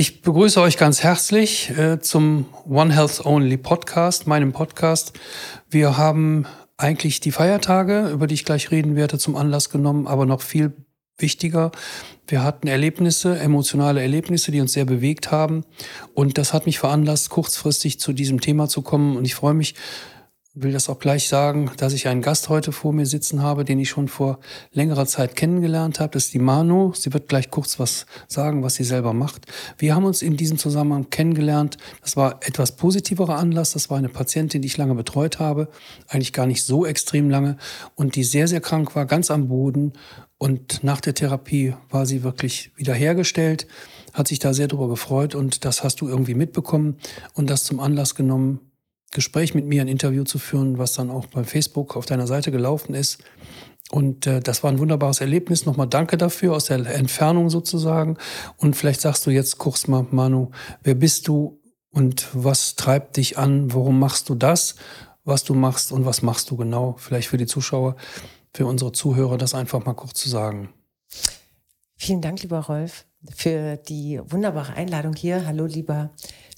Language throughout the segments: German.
Ich begrüße euch ganz herzlich äh, zum One Health Only Podcast, meinem Podcast. Wir haben eigentlich die Feiertage, über die ich gleich reden werde, zum Anlass genommen, aber noch viel wichtiger. Wir hatten Erlebnisse, emotionale Erlebnisse, die uns sehr bewegt haben. Und das hat mich veranlasst, kurzfristig zu diesem Thema zu kommen. Und ich freue mich, will das auch gleich sagen, dass ich einen Gast heute vor mir sitzen habe, den ich schon vor längerer Zeit kennengelernt habe. Das ist die Manu. Sie wird gleich kurz was sagen, was sie selber macht. Wir haben uns in diesem Zusammenhang kennengelernt. Das war etwas positiverer Anlass. Das war eine Patientin, die ich lange betreut habe. Eigentlich gar nicht so extrem lange. Und die sehr, sehr krank war, ganz am Boden. Und nach der Therapie war sie wirklich wiederhergestellt, hat sich da sehr darüber gefreut und das hast du irgendwie mitbekommen und das zum Anlass genommen, Gespräch mit mir, ein Interview zu führen, was dann auch bei Facebook auf deiner Seite gelaufen ist. Und äh, das war ein wunderbares Erlebnis. Nochmal danke dafür aus der Entfernung sozusagen. Und vielleicht sagst du jetzt kurz mal, Manu, wer bist du und was treibt dich an? Warum machst du das, was du machst und was machst du genau? Vielleicht für die Zuschauer, für unsere Zuhörer, das einfach mal kurz zu sagen. Vielen Dank, lieber Rolf, für die wunderbare Einladung hier. Hallo, lieber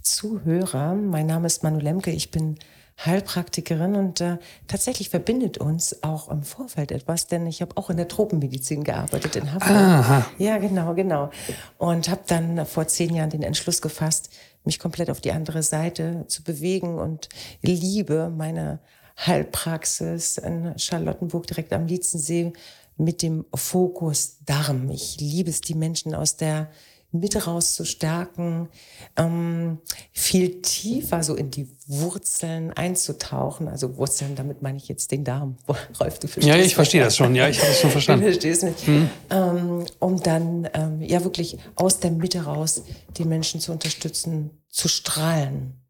Zuhörer. Mein Name ist Manu Lemke. Ich bin Heilpraktikerin und äh, tatsächlich verbindet uns auch im Vorfeld etwas, denn ich habe auch in der Tropenmedizin gearbeitet in Hamburg. Aha. Ja, genau, genau. Und habe dann vor zehn Jahren den Entschluss gefasst, mich komplett auf die andere Seite zu bewegen und liebe meine Heilpraxis in Charlottenburg direkt am Lietzensee mit dem Fokus Darm. Ich liebe es, die Menschen aus der mit rauszustärken, ähm, viel tiefer so in die Wurzeln einzutauchen. Also Wurzeln, damit meine ich jetzt den Darm. Rolf, du verstehst Ja, ich verstehe das schon. Ja, ich habe es schon verstanden. Du verstehst mich. Hm. Ähm, um dann ähm, ja wirklich aus der Mitte raus die Menschen zu unterstützen, zu strahlen.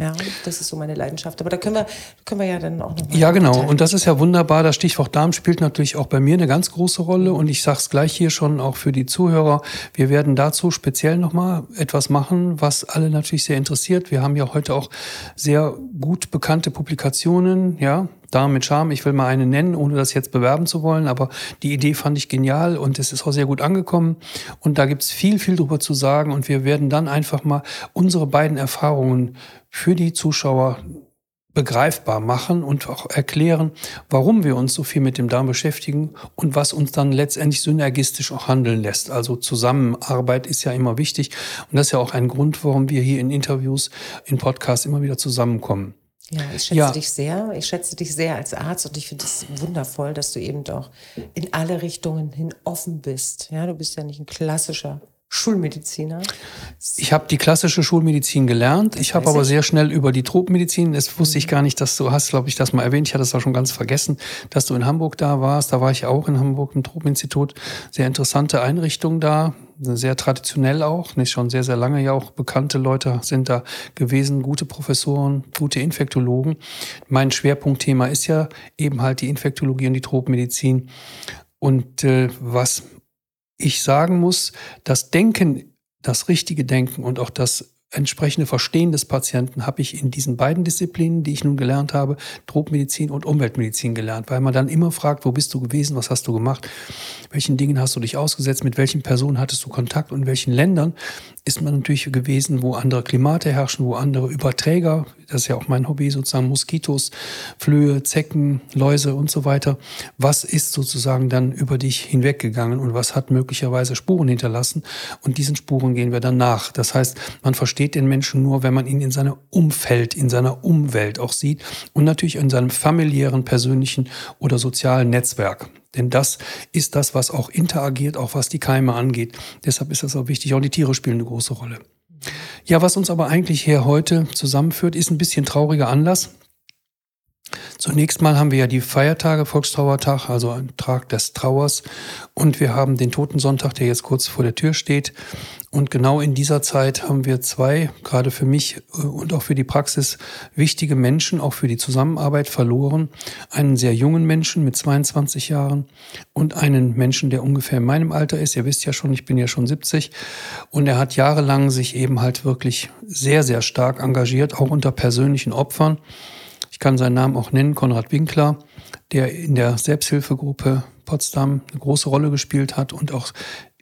Ja, das ist so meine Leidenschaft. Aber da können wir, können wir ja dann auch noch. Ja, genau. Und das ist ja wunderbar. Das Stichwort Darm spielt natürlich auch bei mir eine ganz große Rolle. Und ich sage es gleich hier schon auch für die Zuhörer. Wir werden dazu speziell nochmal etwas machen, was alle natürlich sehr interessiert. Wir haben ja heute auch sehr gut bekannte Publikationen, ja, Darm mit Charme. Ich will mal eine nennen, ohne das jetzt bewerben zu wollen, aber die Idee fand ich genial und es ist auch sehr gut angekommen. Und da gibt's viel, viel drüber zu sagen und wir werden dann einfach mal unsere beiden Erfahrungen für die Zuschauer begreifbar machen und auch erklären, warum wir uns so viel mit dem Darm beschäftigen und was uns dann letztendlich synergistisch auch handeln lässt. Also Zusammenarbeit ist ja immer wichtig und das ist ja auch ein Grund, warum wir hier in Interviews, in Podcasts immer wieder zusammenkommen. Ja, ich schätze ja. dich sehr. Ich schätze dich sehr als Arzt und ich finde es wundervoll, dass du eben auch in alle Richtungen hin offen bist. Ja, du bist ja nicht ein klassischer Schulmediziner? Ich habe die klassische Schulmedizin gelernt. Das ich habe aber sehr schnell über die Tropmedizin, das wusste ich gar nicht, dass du hast, glaube ich, das mal erwähnt. Ich hatte es auch schon ganz vergessen, dass du in Hamburg da warst. Da war ich auch in Hamburg im Tropinstitut. Sehr interessante Einrichtung da, sehr traditionell auch, nicht schon sehr, sehr lange ja auch bekannte Leute sind da gewesen, gute Professoren, gute Infektologen. Mein Schwerpunktthema ist ja eben halt die Infektologie und die Tropmedizin. Und äh, was ich sagen muss, das Denken, das richtige Denken und auch das entsprechende Verstehen des Patienten habe ich in diesen beiden Disziplinen, die ich nun gelernt habe, Tropmedizin und Umweltmedizin gelernt, weil man dann immer fragt, wo bist du gewesen, was hast du gemacht, welchen Dingen hast du dich ausgesetzt, mit welchen Personen hattest du Kontakt und in welchen Ländern ist man natürlich gewesen, wo andere Klimate herrschen, wo andere Überträger, das ist ja auch mein Hobby sozusagen, Moskitos, Flöhe, Zecken, Läuse und so weiter. Was ist sozusagen dann über dich hinweggegangen und was hat möglicherweise Spuren hinterlassen? Und diesen Spuren gehen wir dann nach. Das heißt, man versteht den Menschen nur, wenn man ihn in seinem Umfeld, in seiner Umwelt auch sieht und natürlich in seinem familiären, persönlichen oder sozialen Netzwerk. Denn das ist das, was auch interagiert, auch was die Keime angeht. Deshalb ist das auch wichtig. Auch die Tiere spielen eine große Rolle. Ja, was uns aber eigentlich hier heute zusammenführt, ist ein bisschen trauriger Anlass. Zunächst mal haben wir ja die Feiertage, Volkstrauertag, also ein Tag des Trauers. Und wir haben den Totensonntag, der jetzt kurz vor der Tür steht. Und genau in dieser Zeit haben wir zwei, gerade für mich äh, und auch für die Praxis, wichtige Menschen, auch für die Zusammenarbeit verloren. Einen sehr jungen Menschen mit 22 Jahren und einen Menschen, der ungefähr in meinem Alter ist. Ihr wisst ja schon, ich bin ja schon 70. Und er hat jahrelang sich eben halt wirklich sehr, sehr stark engagiert, auch unter persönlichen Opfern. Ich kann seinen Namen auch nennen, Konrad Winkler, der in der Selbsthilfegruppe Potsdam eine große Rolle gespielt hat und auch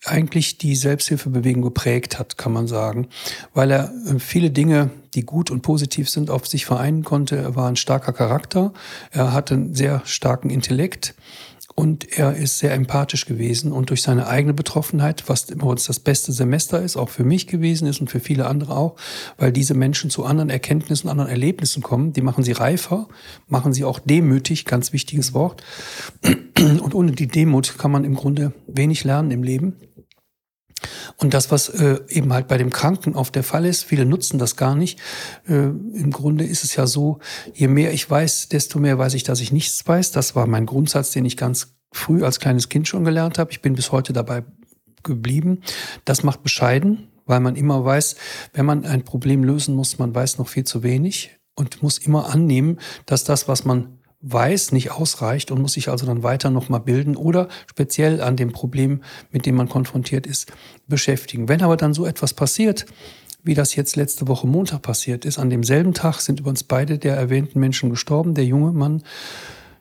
eigentlich die Selbsthilfebewegung geprägt hat, kann man sagen, weil er äh, viele Dinge, die gut und positiv sind, auf sich vereinen konnte. Er war ein starker Charakter, er hatte einen sehr starken Intellekt und er ist sehr empathisch gewesen und durch seine eigene Betroffenheit, was immer uns das beste Semester ist, auch für mich gewesen ist und für viele andere auch, weil diese Menschen zu anderen Erkenntnissen, anderen Erlebnissen kommen, die machen sie reifer, machen sie auch demütig, ganz wichtiges Wort. Und ohne die Demut kann man im Grunde wenig lernen im Leben. Und das, was äh, eben halt bei dem Kranken auf der Fall ist, viele nutzen das gar nicht. Äh, Im Grunde ist es ja so, je mehr ich weiß, desto mehr weiß ich, dass ich nichts weiß. Das war mein Grundsatz, den ich ganz früh als kleines Kind schon gelernt habe. Ich bin bis heute dabei geblieben. Das macht bescheiden, weil man immer weiß, wenn man ein Problem lösen muss, man weiß noch viel zu wenig und muss immer annehmen, dass das, was man weiß, nicht ausreicht und muss sich also dann weiter nochmal bilden oder speziell an dem Problem, mit dem man konfrontiert ist, beschäftigen. Wenn aber dann so etwas passiert, wie das jetzt letzte Woche Montag passiert ist, an demselben Tag sind übrigens beide der erwähnten Menschen gestorben, der junge Mann,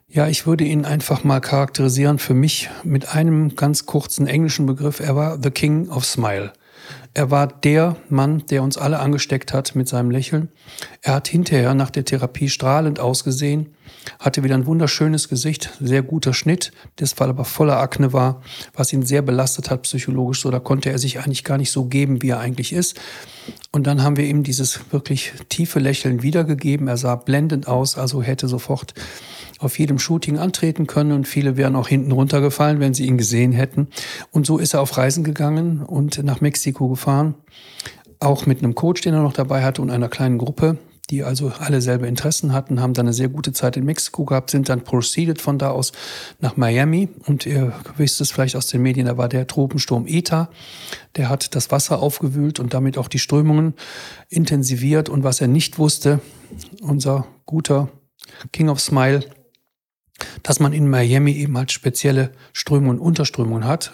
ja, ich würde ihn einfach mal charakterisieren für mich mit einem ganz kurzen englischen Begriff. Er war The King of Smile. Er war der Mann, der uns alle angesteckt hat mit seinem Lächeln. Er hat hinterher nach der Therapie strahlend ausgesehen, hatte wieder ein wunderschönes Gesicht, sehr guter Schnitt, das Fall aber voller Akne war, was ihn sehr belastet hat psychologisch. So, da konnte er sich eigentlich gar nicht so geben, wie er eigentlich ist. Und dann haben wir ihm dieses wirklich tiefe Lächeln wiedergegeben. Er sah blendend aus, also hätte sofort auf jedem Shooting antreten können und viele wären auch hinten runtergefallen, wenn sie ihn gesehen hätten. Und so ist er auf Reisen gegangen und nach Mexiko gefahren, auch mit einem Coach, den er noch dabei hatte und einer kleinen Gruppe, die also alle selbe Interessen hatten, haben dann eine sehr gute Zeit in Mexiko gehabt, sind dann proceeded von da aus nach Miami. Und ihr wisst es vielleicht aus den Medien, da war der Tropensturm Eta, der hat das Wasser aufgewühlt und damit auch die Strömungen intensiviert. Und was er nicht wusste, unser guter King of Smile, dass man in Miami eben halt spezielle Strömungen und Unterströmungen hat.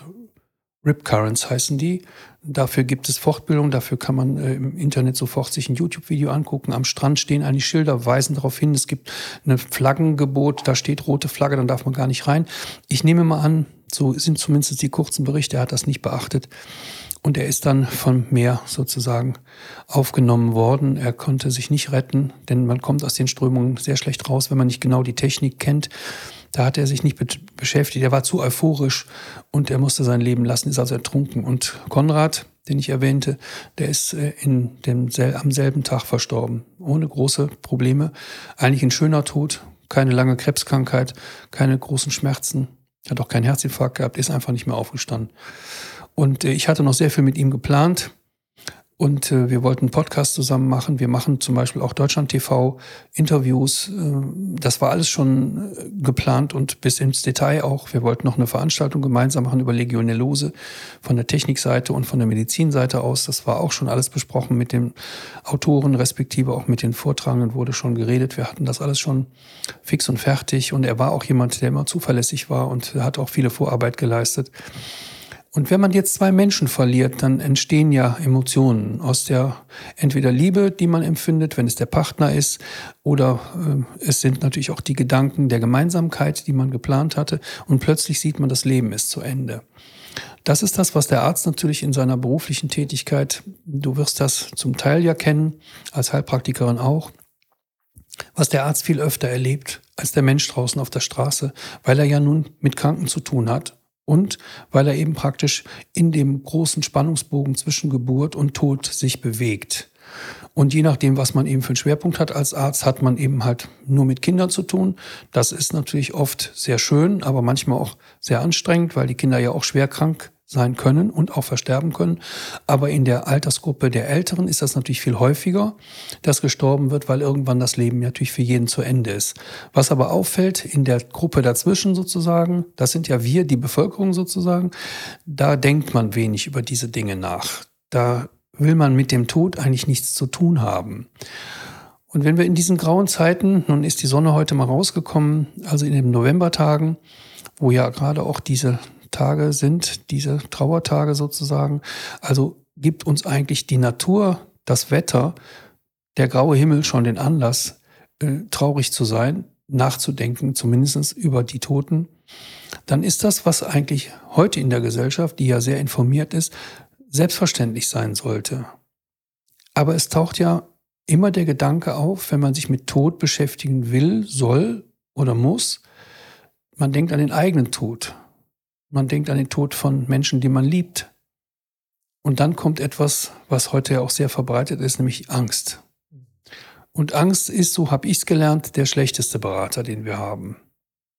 Rip Currents heißen die. Dafür gibt es Fortbildung, dafür kann man äh, im Internet sofort sich ein YouTube-Video angucken. Am Strand stehen eigentlich Schilder, weisen darauf hin, es gibt ein Flaggengebot, da steht rote Flagge, dann darf man gar nicht rein. Ich nehme mal an, so sind zumindest die kurzen Berichte, er hat das nicht beachtet. Und er ist dann vom Meer sozusagen aufgenommen worden. Er konnte sich nicht retten, denn man kommt aus den Strömungen sehr schlecht raus, wenn man nicht genau die Technik kennt. Da hat er sich nicht beschäftigt. Er war zu euphorisch und er musste sein Leben lassen, ist also ertrunken. Und Konrad, den ich erwähnte, der ist äh, in dem, am selben Tag verstorben. Ohne große Probleme. Eigentlich ein schöner Tod. Keine lange Krebskrankheit, keine großen Schmerzen. Hat auch keinen Herzinfarkt gehabt, ist einfach nicht mehr aufgestanden. Und äh, ich hatte noch sehr viel mit ihm geplant. Und äh, wir wollten einen Podcast zusammen machen. Wir machen zum Beispiel auch Deutschland TV Interviews. Äh, das war alles schon äh, geplant und bis ins Detail auch. Wir wollten noch eine Veranstaltung gemeinsam machen über Legionellose von der Technikseite und von der Medizinseite aus. Das war auch schon alles besprochen mit den Autoren, respektive auch mit den Vortragenden wurde schon geredet. Wir hatten das alles schon fix und fertig. Und er war auch jemand, der immer zuverlässig war und hat auch viele Vorarbeit geleistet. Und wenn man jetzt zwei Menschen verliert, dann entstehen ja Emotionen aus der entweder Liebe, die man empfindet, wenn es der Partner ist, oder äh, es sind natürlich auch die Gedanken der Gemeinsamkeit, die man geplant hatte. Und plötzlich sieht man, das Leben ist zu Ende. Das ist das, was der Arzt natürlich in seiner beruflichen Tätigkeit, du wirst das zum Teil ja kennen, als Heilpraktikerin auch, was der Arzt viel öfter erlebt als der Mensch draußen auf der Straße, weil er ja nun mit Kranken zu tun hat und weil er eben praktisch in dem großen Spannungsbogen zwischen Geburt und Tod sich bewegt. Und je nachdem, was man eben für einen Schwerpunkt hat als Arzt, hat man eben halt nur mit Kindern zu tun. Das ist natürlich oft sehr schön, aber manchmal auch sehr anstrengend, weil die Kinder ja auch schwer krank sein können und auch versterben können. Aber in der Altersgruppe der Älteren ist das natürlich viel häufiger, dass gestorben wird, weil irgendwann das Leben natürlich für jeden zu Ende ist. Was aber auffällt in der Gruppe dazwischen sozusagen, das sind ja wir, die Bevölkerung sozusagen, da denkt man wenig über diese Dinge nach. Da will man mit dem Tod eigentlich nichts zu tun haben. Und wenn wir in diesen grauen Zeiten, nun ist die Sonne heute mal rausgekommen, also in den Novembertagen, wo ja gerade auch diese Tage sind, diese Trauertage sozusagen. Also gibt uns eigentlich die Natur, das Wetter, der graue Himmel schon den Anlass, äh, traurig zu sein, nachzudenken, zumindest über die Toten. dann ist das, was eigentlich heute in der Gesellschaft, die ja sehr informiert ist, selbstverständlich sein sollte. Aber es taucht ja immer der Gedanke auf, wenn man sich mit Tod beschäftigen will, soll oder muss, man denkt an den eigenen Tod. Man denkt an den Tod von Menschen, die man liebt. Und dann kommt etwas, was heute ja auch sehr verbreitet ist, nämlich Angst. Und Angst ist, so habe ich es gelernt, der schlechteste Berater, den wir haben.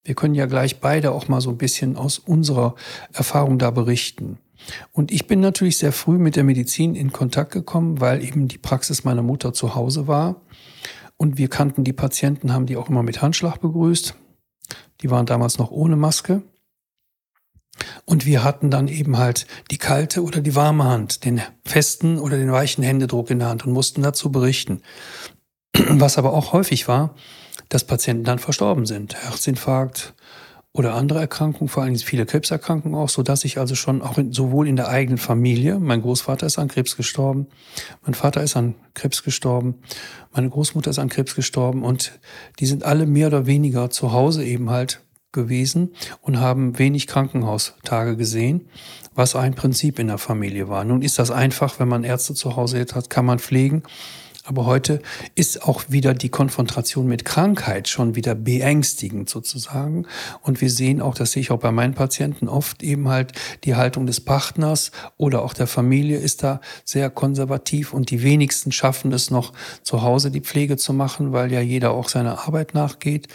Wir können ja gleich beide auch mal so ein bisschen aus unserer Erfahrung da berichten. Und ich bin natürlich sehr früh mit der Medizin in Kontakt gekommen, weil eben die Praxis meiner Mutter zu Hause war. Und wir kannten die Patienten, haben die auch immer mit Handschlag begrüßt. Die waren damals noch ohne Maske. Und wir hatten dann eben halt die kalte oder die warme Hand, den festen oder den weichen Händedruck in der Hand und mussten dazu berichten. Was aber auch häufig war, dass Patienten dann verstorben sind. Herzinfarkt, oder andere Erkrankungen, vor allem viele Krebserkrankungen auch, so dass ich also schon auch in, sowohl in der eigenen Familie, mein Großvater ist an Krebs gestorben, mein Vater ist an Krebs gestorben, meine Großmutter ist an Krebs gestorben und die sind alle mehr oder weniger zu Hause eben halt gewesen und haben wenig Krankenhaustage gesehen, was ein Prinzip in der Familie war. Nun ist das einfach, wenn man Ärzte zu Hause hat, kann man pflegen. Aber heute ist auch wieder die Konfrontation mit Krankheit schon wieder beängstigend sozusagen. Und wir sehen auch, das sehe ich auch bei meinen Patienten oft eben halt die Haltung des Partners oder auch der Familie ist da sehr konservativ und die wenigsten schaffen es noch zu Hause die Pflege zu machen, weil ja jeder auch seiner Arbeit nachgeht.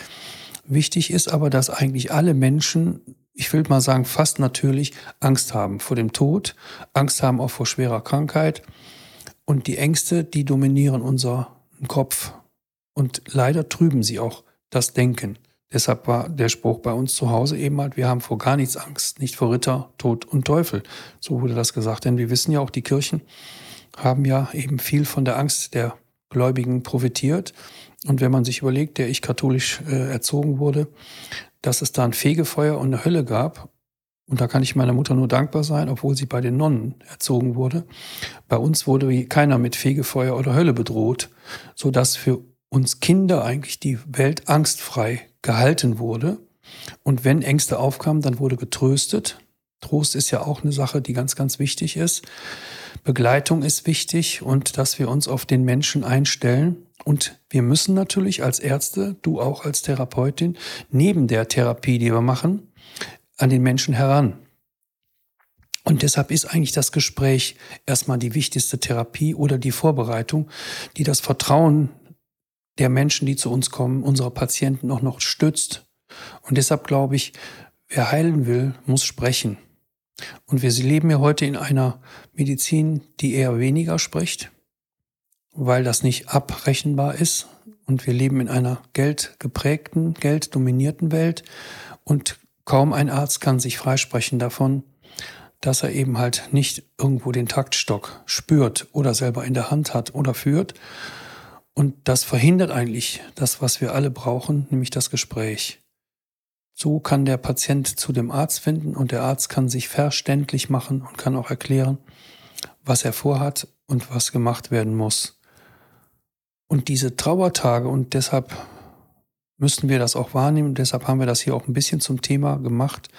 Wichtig ist aber, dass eigentlich alle Menschen ich will mal sagen, fast natürlich Angst haben vor dem Tod, Angst haben auch vor schwerer Krankheit und die Ängste, die dominieren unseren Kopf. Und leider trüben sie auch das Denken. Deshalb war der Spruch bei uns zu Hause eben halt, wir haben vor gar nichts Angst, nicht vor Ritter, Tod und Teufel. So wurde das gesagt. Denn wir wissen ja auch, die Kirchen haben ja eben viel von der Angst der Gläubigen profitiert. Und wenn man sich überlegt, der ich katholisch äh, erzogen wurde, dass es da ein Fegefeuer und eine Hölle gab und da kann ich meiner Mutter nur dankbar sein, obwohl sie bei den Nonnen erzogen wurde. Bei uns wurde keiner mit Fegefeuer oder Hölle bedroht, so dass für uns Kinder eigentlich die Welt angstfrei gehalten wurde. Und wenn Ängste aufkamen, dann wurde getröstet. Trost ist ja auch eine Sache, die ganz, ganz wichtig ist. Begleitung ist wichtig und dass wir uns auf den Menschen einstellen. Und wir müssen natürlich als Ärzte, du auch als Therapeutin, neben der Therapie, die wir machen, an den Menschen heran. Und deshalb ist eigentlich das Gespräch erstmal die wichtigste Therapie oder die Vorbereitung, die das Vertrauen der Menschen, die zu uns kommen, unserer Patienten auch noch stützt. Und deshalb glaube ich, wer heilen will, muss sprechen. Und wir leben ja heute in einer Medizin, die eher weniger spricht, weil das nicht abrechenbar ist. Und wir leben in einer geldgeprägten, gelddominierten Welt. Und Kaum ein Arzt kann sich freisprechen davon, dass er eben halt nicht irgendwo den Taktstock spürt oder selber in der Hand hat oder führt. Und das verhindert eigentlich das, was wir alle brauchen, nämlich das Gespräch. So kann der Patient zu dem Arzt finden und der Arzt kann sich verständlich machen und kann auch erklären, was er vorhat und was gemacht werden muss. Und diese Trauertage, und deshalb müssten wir das auch wahrnehmen. Deshalb haben wir das hier auch ein bisschen zum Thema gemacht.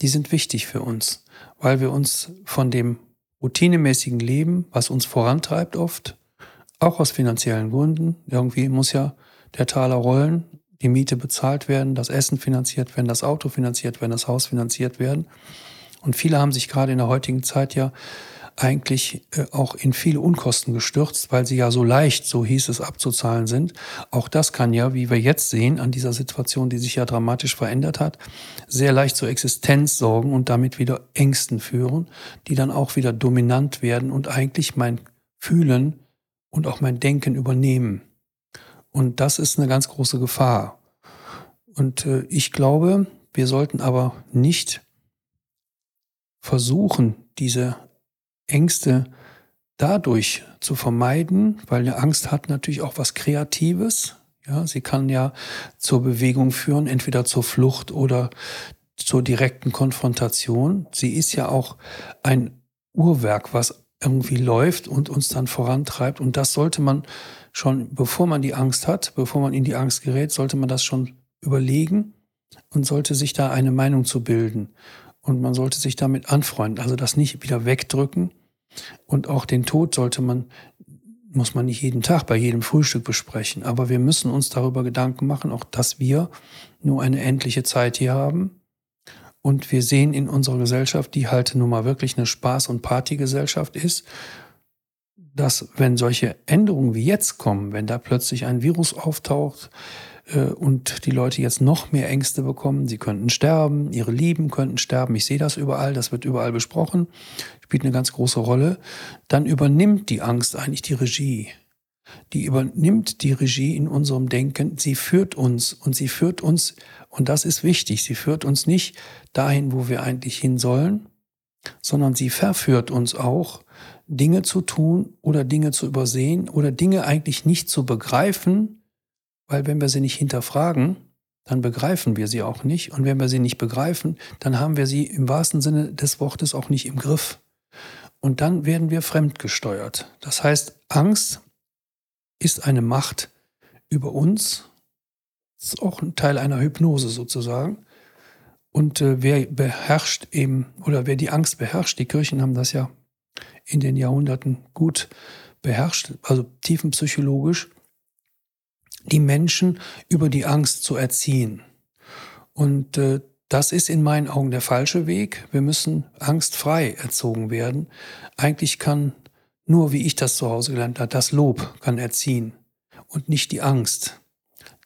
Die sind wichtig für uns, weil wir uns von dem routinemäßigen Leben, was uns vorantreibt oft, auch aus finanziellen Gründen, irgendwie muss ja der Taler rollen, die Miete bezahlt werden, das Essen finanziert werden, das Auto finanziert werden, das Haus finanziert werden. Und viele haben sich gerade in der heutigen Zeit ja eigentlich äh, auch in viele Unkosten gestürzt, weil sie ja so leicht, so hieß es, abzuzahlen sind. Auch das kann ja, wie wir jetzt sehen, an dieser Situation, die sich ja dramatisch verändert hat, sehr leicht zur Existenz sorgen und damit wieder Ängsten führen, die dann auch wieder dominant werden und eigentlich mein Fühlen und auch mein Denken übernehmen. Und das ist eine ganz große Gefahr. Und äh, ich glaube, wir sollten aber nicht versuchen, diese Ängste dadurch zu vermeiden, weil eine Angst hat natürlich auch was Kreatives. Ja, sie kann ja zur Bewegung führen, entweder zur Flucht oder zur direkten Konfrontation. Sie ist ja auch ein Uhrwerk, was irgendwie läuft und uns dann vorantreibt. Und das sollte man schon, bevor man die Angst hat, bevor man in die Angst gerät, sollte man das schon überlegen und sollte sich da eine Meinung zu bilden. Und man sollte sich damit anfreunden, also das nicht wieder wegdrücken. Und auch den Tod sollte man, muss man nicht jeden Tag bei jedem Frühstück besprechen. Aber wir müssen uns darüber Gedanken machen, auch dass wir nur eine endliche Zeit hier haben. Und wir sehen in unserer Gesellschaft, die halt nun mal wirklich eine Spaß- und Partygesellschaft ist, dass wenn solche Änderungen wie jetzt kommen, wenn da plötzlich ein Virus auftaucht, und die Leute jetzt noch mehr Ängste bekommen. Sie könnten sterben, ihre Lieben könnten sterben. Ich sehe das überall, das wird überall besprochen, spielt eine ganz große Rolle. Dann übernimmt die Angst eigentlich die Regie. Die übernimmt die Regie in unserem Denken. Sie führt uns und sie führt uns, und das ist wichtig, sie führt uns nicht dahin, wo wir eigentlich hin sollen, sondern sie verführt uns auch, Dinge zu tun oder Dinge zu übersehen oder Dinge eigentlich nicht zu begreifen, weil wenn wir sie nicht hinterfragen, dann begreifen wir sie auch nicht. Und wenn wir sie nicht begreifen, dann haben wir sie im wahrsten Sinne des Wortes auch nicht im Griff. Und dann werden wir fremdgesteuert. Das heißt, Angst ist eine Macht über uns. Das ist auch ein Teil einer Hypnose sozusagen. Und äh, wer beherrscht eben, oder wer die Angst beherrscht, die Kirchen haben das ja in den Jahrhunderten gut beherrscht, also tiefenpsychologisch, die Menschen über die Angst zu erziehen. Und äh, das ist in meinen Augen der falsche Weg. Wir müssen angstfrei erzogen werden. Eigentlich kann nur, wie ich das zu Hause gelernt habe, das Lob kann erziehen und nicht die Angst.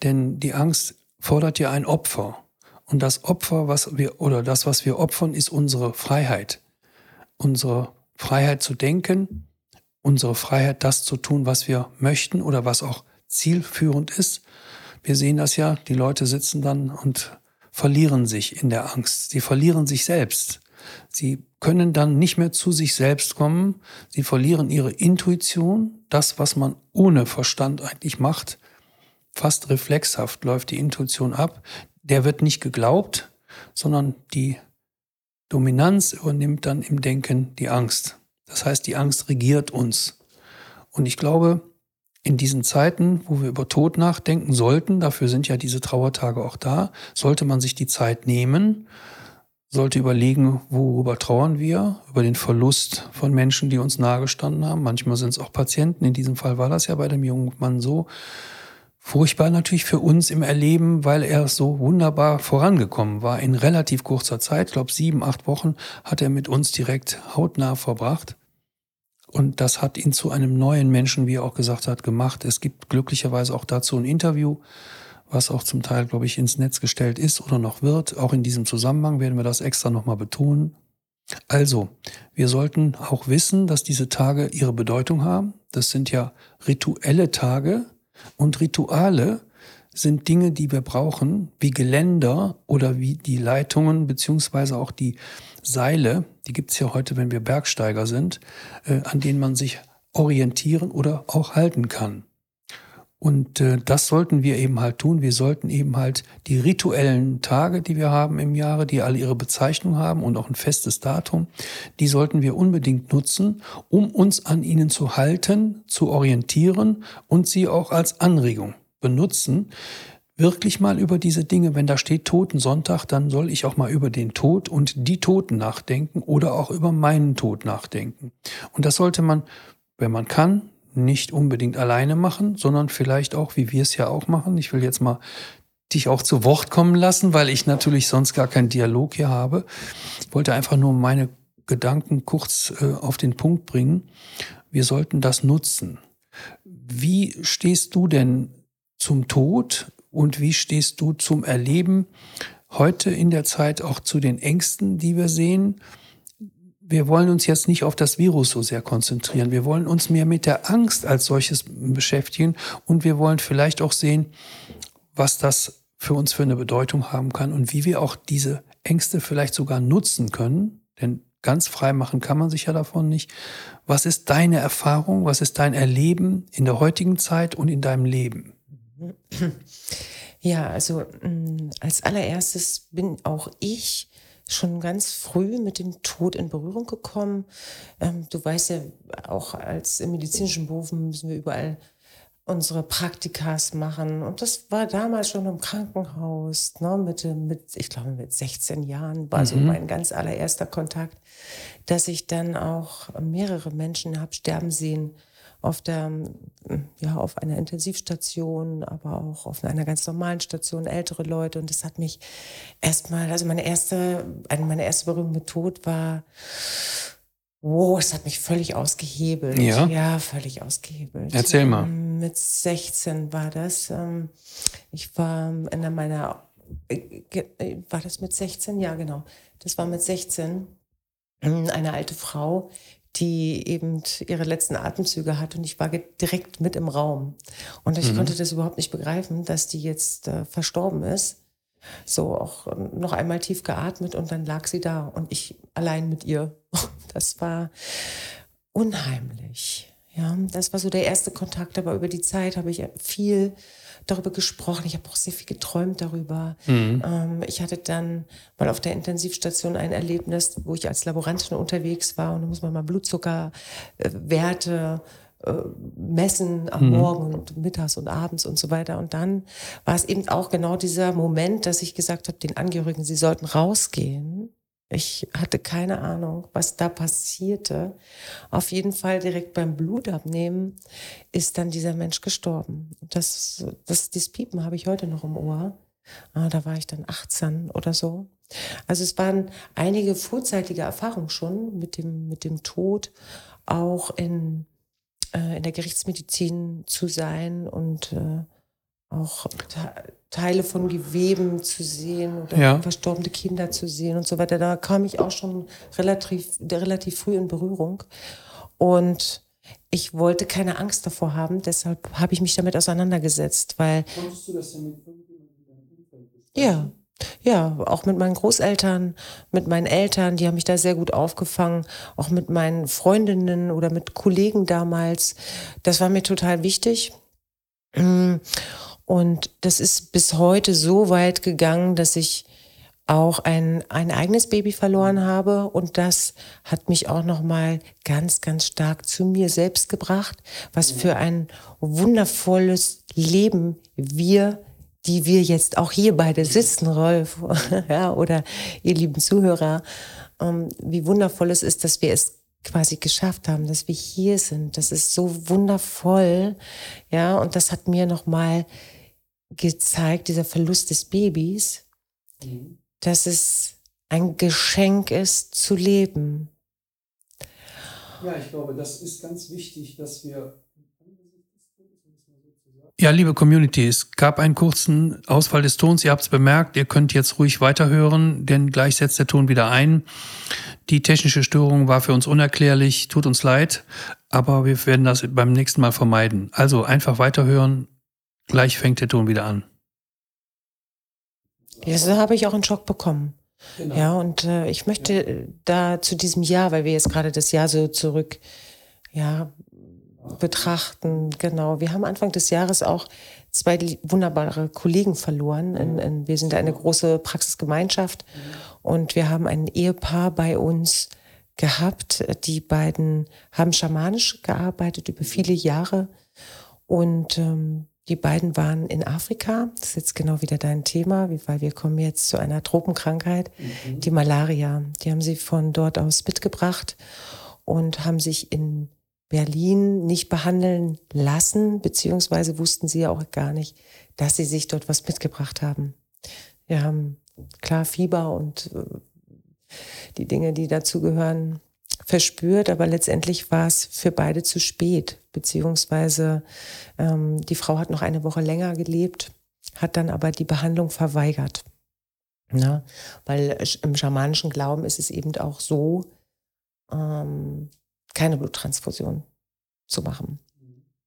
Denn die Angst fordert ja ein Opfer. Und das Opfer, was wir, oder das, was wir opfern, ist unsere Freiheit. Unsere Freiheit zu denken, unsere Freiheit, das zu tun, was wir möchten oder was auch zielführend ist. Wir sehen das ja, die Leute sitzen dann und verlieren sich in der Angst. Sie verlieren sich selbst. Sie können dann nicht mehr zu sich selbst kommen. Sie verlieren ihre Intuition, das, was man ohne Verstand eigentlich macht. Fast reflexhaft läuft die Intuition ab. Der wird nicht geglaubt, sondern die Dominanz übernimmt dann im Denken die Angst. Das heißt, die Angst regiert uns. Und ich glaube, in diesen Zeiten, wo wir über Tod nachdenken sollten, dafür sind ja diese Trauertage auch da, sollte man sich die Zeit nehmen, sollte überlegen, worüber trauern wir, über den Verlust von Menschen, die uns nahegestanden haben. Manchmal sind es auch Patienten. In diesem Fall war das ja bei dem jungen Mann so. Furchtbar natürlich für uns im Erleben, weil er so wunderbar vorangekommen war. In relativ kurzer Zeit, ich glaube sieben, acht Wochen, hat er mit uns direkt hautnah verbracht. Und das hat ihn zu einem neuen Menschen, wie er auch gesagt hat, gemacht. Es gibt glücklicherweise auch dazu ein Interview, was auch zum Teil, glaube ich, ins Netz gestellt ist oder noch wird. Auch in diesem Zusammenhang werden wir das extra nochmal betonen. Also, wir sollten auch wissen, dass diese Tage ihre Bedeutung haben. Das sind ja rituelle Tage und Rituale sind Dinge, die wir brauchen, wie Geländer oder wie die Leitungen beziehungsweise auch die Seile, die gibt es ja heute, wenn wir Bergsteiger sind, äh, an denen man sich orientieren oder auch halten kann. Und äh, das sollten wir eben halt tun. Wir sollten eben halt die rituellen Tage, die wir haben im Jahre, die alle ihre Bezeichnung haben und auch ein festes Datum, die sollten wir unbedingt nutzen, um uns an ihnen zu halten, zu orientieren und sie auch als Anregung benutzen, wirklich mal über diese Dinge, wenn da steht Totensonntag, dann soll ich auch mal über den Tod und die Toten nachdenken oder auch über meinen Tod nachdenken. Und das sollte man, wenn man kann, nicht unbedingt alleine machen, sondern vielleicht auch, wie wir es ja auch machen. Ich will jetzt mal dich auch zu Wort kommen lassen, weil ich natürlich sonst gar keinen Dialog hier habe. Ich wollte einfach nur meine Gedanken kurz äh, auf den Punkt bringen. Wir sollten das nutzen. Wie stehst du denn zum Tod und wie stehst du zum Erleben heute in der Zeit auch zu den Ängsten, die wir sehen? Wir wollen uns jetzt nicht auf das Virus so sehr konzentrieren. Wir wollen uns mehr mit der Angst als solches beschäftigen und wir wollen vielleicht auch sehen, was das für uns für eine Bedeutung haben kann und wie wir auch diese Ängste vielleicht sogar nutzen können. Denn ganz frei machen kann man sich ja davon nicht. Was ist deine Erfahrung? Was ist dein Erleben in der heutigen Zeit und in deinem Leben? Ja, also mm, als allererstes bin auch ich schon ganz früh mit dem Tod in Berührung gekommen. Ähm, du weißt ja, auch als im medizinischen Beruf müssen wir überall unsere Praktikas machen. Und das war damals schon im Krankenhaus, ne, mit, mit, ich glaube, mit 16 Jahren war mhm. so mein ganz allererster Kontakt, dass ich dann auch mehrere Menschen habe sterben sehen auf der, ja, auf einer Intensivstation, aber auch auf einer ganz normalen Station, ältere Leute. Und das hat mich erstmal, also meine erste, eine meiner erste Berührung mit Tod war, Wow, es hat mich völlig ausgehebelt. Ja, ja völlig ausgehebelt. Erzähl mal. Ähm, mit 16 war das. Ähm, ich war in meiner, äh, äh, war das mit 16? Ja, genau. Das war mit 16. Ähm, eine alte Frau, die eben ihre letzten Atemzüge hat und ich war direkt mit im Raum. Und ich mhm. konnte das überhaupt nicht begreifen, dass die jetzt äh, verstorben ist. So auch noch einmal tief geatmet und dann lag sie da und ich allein mit ihr. Das war unheimlich. Ja, das war so der erste Kontakt, aber über die Zeit habe ich viel darüber gesprochen. Ich habe auch sehr viel geträumt darüber. Mhm. Ähm, ich hatte dann mal auf der Intensivstation ein Erlebnis, wo ich als Laborantin unterwegs war und da muss man mal Blutzuckerwerte äh, messen am mhm. Morgen und mittags und abends und so weiter. Und dann war es eben auch genau dieser Moment, dass ich gesagt habe, den Angehörigen, sie sollten rausgehen. Ich hatte keine Ahnung, was da passierte. Auf jeden Fall direkt beim Blutabnehmen ist dann dieser Mensch gestorben. Das, das, das Piepen habe ich heute noch im Ohr. Ah, da war ich dann 18 oder so. Also es waren einige vorzeitige Erfahrungen schon mit dem, mit dem Tod, auch in äh, in der Gerichtsmedizin zu sein und äh, auch Teile von Geweben zu sehen oder ja. verstorbene Kinder zu sehen und so weiter. Da kam ich auch schon relativ, relativ früh in Berührung. Und ich wollte keine Angst davor haben, deshalb habe ich mich damit auseinandergesetzt, weil. Konntest du das denn mit Ja, ja, auch mit meinen Großeltern, mit meinen Eltern, die haben mich da sehr gut aufgefangen, auch mit meinen Freundinnen oder mit Kollegen damals. Das war mir total wichtig. Und das ist bis heute so weit gegangen, dass ich auch ein, ein eigenes Baby verloren habe. Und das hat mich auch noch mal ganz ganz stark zu mir selbst gebracht, was für ein wundervolles Leben wir die wir jetzt auch hier beide sitzen, Rolf, ja, oder ihr lieben Zuhörer, ähm, wie wundervoll es ist, dass wir es quasi geschafft haben, dass wir hier sind. Das ist so wundervoll, ja, und das hat mir nochmal gezeigt, dieser Verlust des Babys, mhm. dass es ein Geschenk ist zu leben. Ja, ich glaube, das ist ganz wichtig, dass wir ja, liebe Community, es gab einen kurzen Ausfall des Tons. Ihr habt es bemerkt. Ihr könnt jetzt ruhig weiterhören, denn gleich setzt der Ton wieder ein. Die technische Störung war für uns unerklärlich. Tut uns leid, aber wir werden das beim nächsten Mal vermeiden. Also einfach weiterhören. Gleich fängt der Ton wieder an. Ja, so habe ich auch einen Schock bekommen. Genau. Ja, und äh, ich möchte ja. da zu diesem Jahr, weil wir jetzt gerade das Jahr so zurück, ja, betrachten. Genau. Wir haben Anfang des Jahres auch zwei wunderbare Kollegen verloren. In, in, wir sind eine große Praxisgemeinschaft und wir haben ein Ehepaar bei uns gehabt. Die beiden haben schamanisch gearbeitet über viele Jahre und ähm, die beiden waren in Afrika. Das ist jetzt genau wieder dein Thema, weil wir kommen jetzt zu einer Tropenkrankheit, mhm. die Malaria. Die haben sie von dort aus mitgebracht und haben sich in Berlin nicht behandeln lassen, beziehungsweise wussten sie ja auch gar nicht, dass sie sich dort was mitgebracht haben. Wir haben klar Fieber und äh, die Dinge, die dazugehören, verspürt, aber letztendlich war es für beide zu spät, beziehungsweise ähm, die Frau hat noch eine Woche länger gelebt, hat dann aber die Behandlung verweigert. Na, weil im schamanischen Glauben ist es eben auch so, ähm, keine Bluttransfusion zu machen.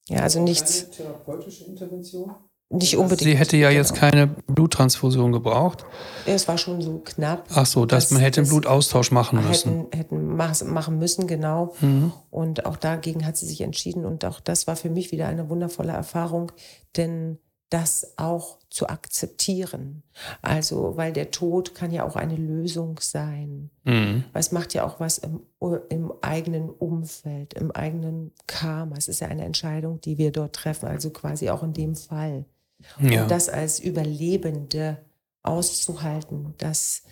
Ja, also nichts. Therapeutische Intervention? Nicht unbedingt. Sie hätte ja genau. jetzt keine Bluttransfusion gebraucht. Es war schon so knapp. Ach so, dass, dass man hätte einen Blutaustausch machen müssen. Hätten, hätten machen müssen, genau. Mhm. Und auch dagegen hat sie sich entschieden. Und auch das war für mich wieder eine wundervolle Erfahrung, denn das auch zu akzeptieren. Also, weil der Tod kann ja auch eine Lösung sein. Mhm. Es macht ja auch was im, im eigenen Umfeld, im eigenen Karma. Es ist ja eine Entscheidung, die wir dort treffen, also quasi auch in dem Fall. Ja. Und das als Überlebende auszuhalten, dass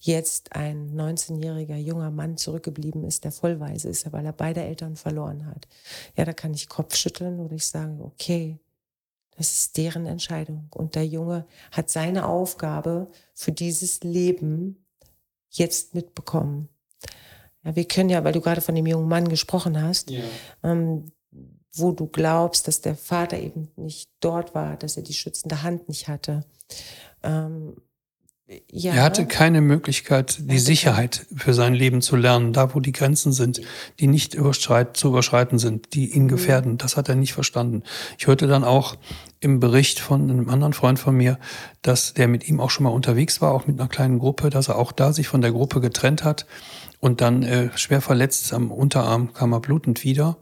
jetzt ein 19-jähriger junger Mann zurückgeblieben ist, der vollweise ist, weil er beide Eltern verloren hat. Ja, da kann ich Kopf schütteln oder ich sage, okay, das ist deren Entscheidung. Und der Junge hat seine Aufgabe für dieses Leben jetzt mitbekommen. Ja, wir können ja, weil du gerade von dem jungen Mann gesprochen hast, ja. ähm, wo du glaubst, dass der Vater eben nicht dort war, dass er die schützende Hand nicht hatte. Ähm, ja. Er hatte keine Möglichkeit, die Sicherheit für sein Leben zu lernen, da wo die Grenzen sind, die nicht überschreit, zu überschreiten sind, die ihn mhm. gefährden. Das hat er nicht verstanden. Ich hörte dann auch im Bericht von einem anderen Freund von mir, dass der mit ihm auch schon mal unterwegs war, auch mit einer kleinen Gruppe, dass er auch da sich von der Gruppe getrennt hat und dann äh, schwer verletzt am Unterarm kam er blutend wieder.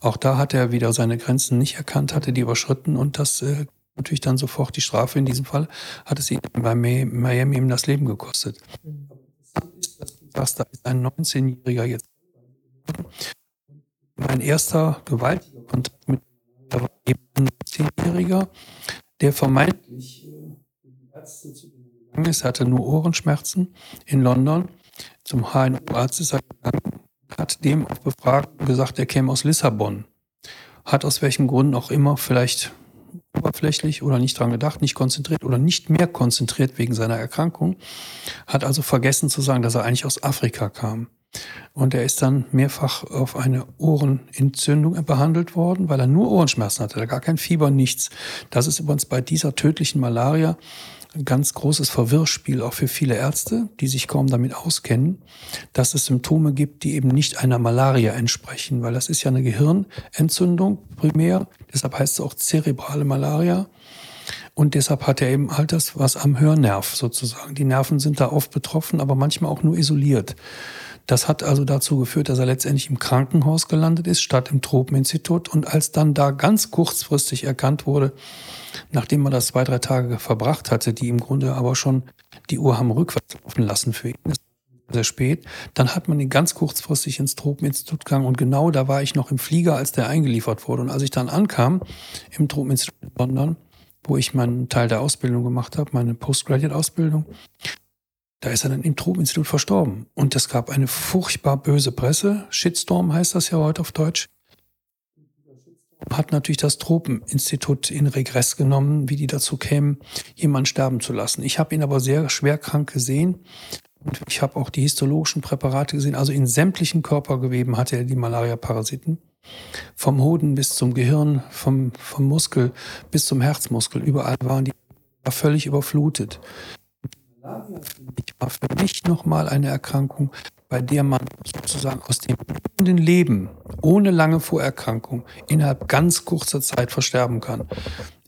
Auch da hat er wieder seine Grenzen nicht erkannt, hatte die überschritten und das äh, natürlich dann sofort die Strafe in diesem Fall, hat es ihn bei Miami ihm das Leben gekostet. Das da ist ein 19-Jähriger jetzt. Mein erster gewaltiger Kontakt mit ihm war eben ein 10-Jähriger, der vermeintlich äh, Ärzte zu ist, hatte nur Ohrenschmerzen in London. Zum HNO-Arzt ist er gegangen, hat dem auf Befragung gesagt, er käme aus Lissabon. Hat aus welchen Gründen auch immer, vielleicht oberflächlich oder nicht dran gedacht, nicht konzentriert oder nicht mehr konzentriert wegen seiner Erkrankung, hat also vergessen zu sagen, dass er eigentlich aus Afrika kam. Und er ist dann mehrfach auf eine Ohrenentzündung behandelt worden, weil er nur Ohrenschmerzen hatte, gar kein Fieber, nichts. Das ist übrigens bei dieser tödlichen Malaria ganz großes Verwirrspiel auch für viele Ärzte, die sich kaum damit auskennen, dass es Symptome gibt, die eben nicht einer Malaria entsprechen, weil das ist ja eine Gehirnentzündung primär, deshalb heißt es auch zerebrale Malaria. Und deshalb hat er eben halt das, was am Hörnerv sozusagen. Die Nerven sind da oft betroffen, aber manchmal auch nur isoliert. Das hat also dazu geführt, dass er letztendlich im Krankenhaus gelandet ist, statt im Tropeninstitut. Und als dann da ganz kurzfristig erkannt wurde, nachdem er das zwei, drei Tage verbracht hatte, die im Grunde aber schon die Uhr haben rückwärts laufen lassen für ihn, sehr spät, dann hat man ihn ganz kurzfristig ins Tropeninstitut gegangen und genau da war ich noch im Flieger, als der eingeliefert wurde. Und als ich dann ankam im Tropeninstitut in London, wo ich meinen Teil der Ausbildung gemacht habe, meine Postgraduate-Ausbildung, da ist er dann im Tropeninstitut verstorben. Und es gab eine furchtbar böse Presse. Shitstorm heißt das ja heute auf Deutsch. Hat natürlich das Tropeninstitut in Regress genommen, wie die dazu kämen, jemanden sterben zu lassen. Ich habe ihn aber sehr schwer krank gesehen. Und ich habe auch die histologischen Präparate gesehen. Also in sämtlichen Körpergeweben hatte er die Malaria-Parasiten. Vom Hoden bis zum Gehirn, vom, vom Muskel bis zum Herzmuskel. Überall waren die völlig überflutet war für mich nochmal eine Erkrankung, bei der man sozusagen aus dem Leben ohne lange Vorerkrankung innerhalb ganz kurzer Zeit versterben kann.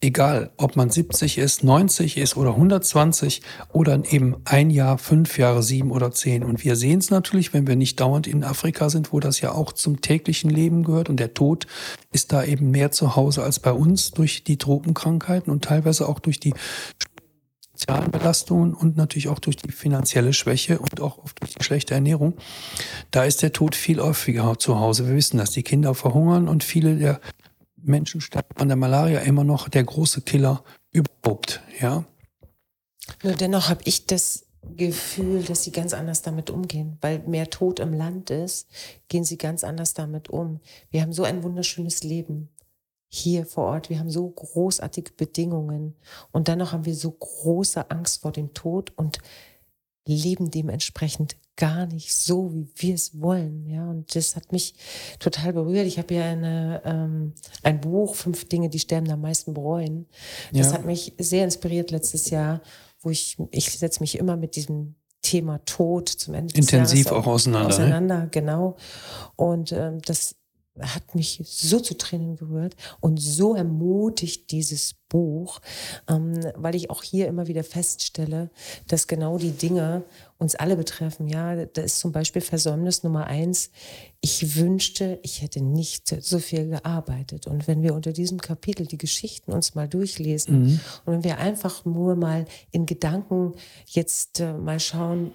Egal, ob man 70 ist, 90 ist oder 120 oder eben ein Jahr, fünf Jahre, sieben oder zehn. Und wir sehen es natürlich, wenn wir nicht dauernd in Afrika sind, wo das ja auch zum täglichen Leben gehört. Und der Tod ist da eben mehr zu Hause als bei uns durch die Tropenkrankheiten und teilweise auch durch die sozialen Belastungen und natürlich auch durch die finanzielle Schwäche und auch oft durch die schlechte Ernährung. Da ist der Tod viel häufiger zu Hause. Wir wissen, dass die Kinder verhungern und viele der Menschen sterben an der Malaria immer noch der große Killer überhaupt, ja. Nur dennoch habe ich das Gefühl, dass sie ganz anders damit umgehen, weil mehr Tod im Land ist, gehen sie ganz anders damit um. Wir haben so ein wunderschönes Leben hier vor Ort. Wir haben so großartige Bedingungen und dennoch haben wir so große Angst vor dem Tod und leben dementsprechend gar nicht so, wie wir es wollen. Ja, und das hat mich total berührt. Ich habe ja eine, ähm, ein Buch, Fünf Dinge, die Sterben am meisten bereuen. Das ja. hat mich sehr inspiriert letztes Jahr, wo ich, ich setze mich immer mit diesem Thema Tod zum Ende Intensiv des Jahres auch auseinander. Auseinander, ne? genau. Und ähm, das hat mich so zu Tränen gerührt und so ermutigt dieses Buch, ähm, weil ich auch hier immer wieder feststelle, dass genau die Dinge uns alle betreffen. Ja, da ist zum Beispiel Versäumnis Nummer eins. Ich wünschte, ich hätte nicht so viel gearbeitet. Und wenn wir unter diesem Kapitel die Geschichten uns mal durchlesen mhm. und wenn wir einfach nur mal in Gedanken jetzt äh, mal schauen,